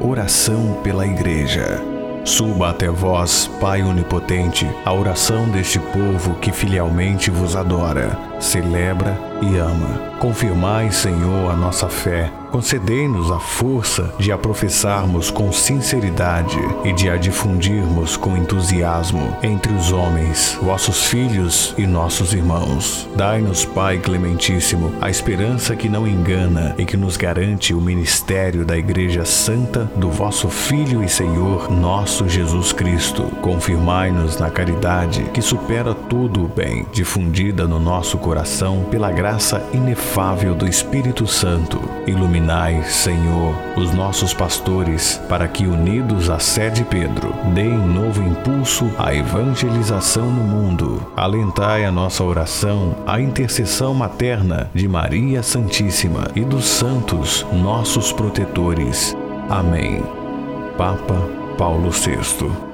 Oração pela Igreja. Suba até vós, Pai Onipotente, a oração deste povo que filialmente vos adora, celebra e ama. Confirmai, Senhor, a nossa fé Concedei-nos a força de a professarmos com sinceridade e de a difundirmos com entusiasmo entre os homens, vossos filhos e nossos irmãos. Dai-nos, Pai Clementíssimo, a esperança que não engana e que nos garante o ministério da Igreja Santa do vosso Filho e Senhor, nosso Jesus Cristo. Confirmai-nos na caridade que supera todo o bem, difundida no nosso coração pela graça inefável do Espírito Santo. Iluminai Senhor, os nossos pastores, para que, unidos à sede Pedro, deem novo impulso à evangelização no mundo. Alentai a nossa oração à intercessão materna de Maria Santíssima e dos santos, nossos protetores. Amém. Papa Paulo VI